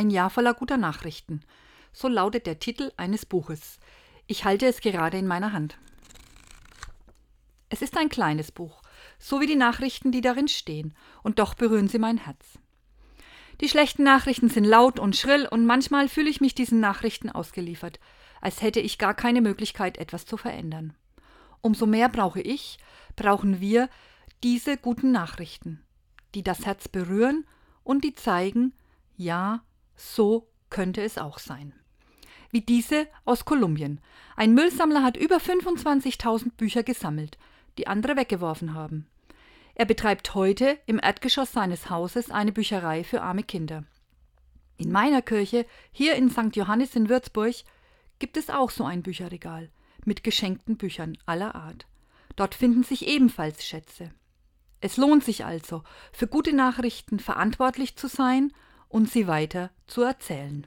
Ein Jahr voller guter Nachrichten. So lautet der Titel eines Buches. Ich halte es gerade in meiner Hand. Es ist ein kleines Buch, so wie die Nachrichten, die darin stehen, und doch berühren sie mein Herz. Die schlechten Nachrichten sind laut und schrill, und manchmal fühle ich mich diesen Nachrichten ausgeliefert, als hätte ich gar keine Möglichkeit, etwas zu verändern. Umso mehr brauche ich, brauchen wir diese guten Nachrichten, die das Herz berühren und die zeigen, ja, so könnte es auch sein. Wie diese aus Kolumbien. Ein Müllsammler hat über 25.000 Bücher gesammelt, die andere weggeworfen haben. Er betreibt heute im Erdgeschoss seines Hauses eine Bücherei für arme Kinder. In meiner Kirche, hier in St. Johannes in Würzburg, gibt es auch so ein Bücherregal mit geschenkten Büchern aller Art. Dort finden sich ebenfalls Schätze. Es lohnt sich also, für gute Nachrichten verantwortlich zu sein und sie weiter zu erzählen.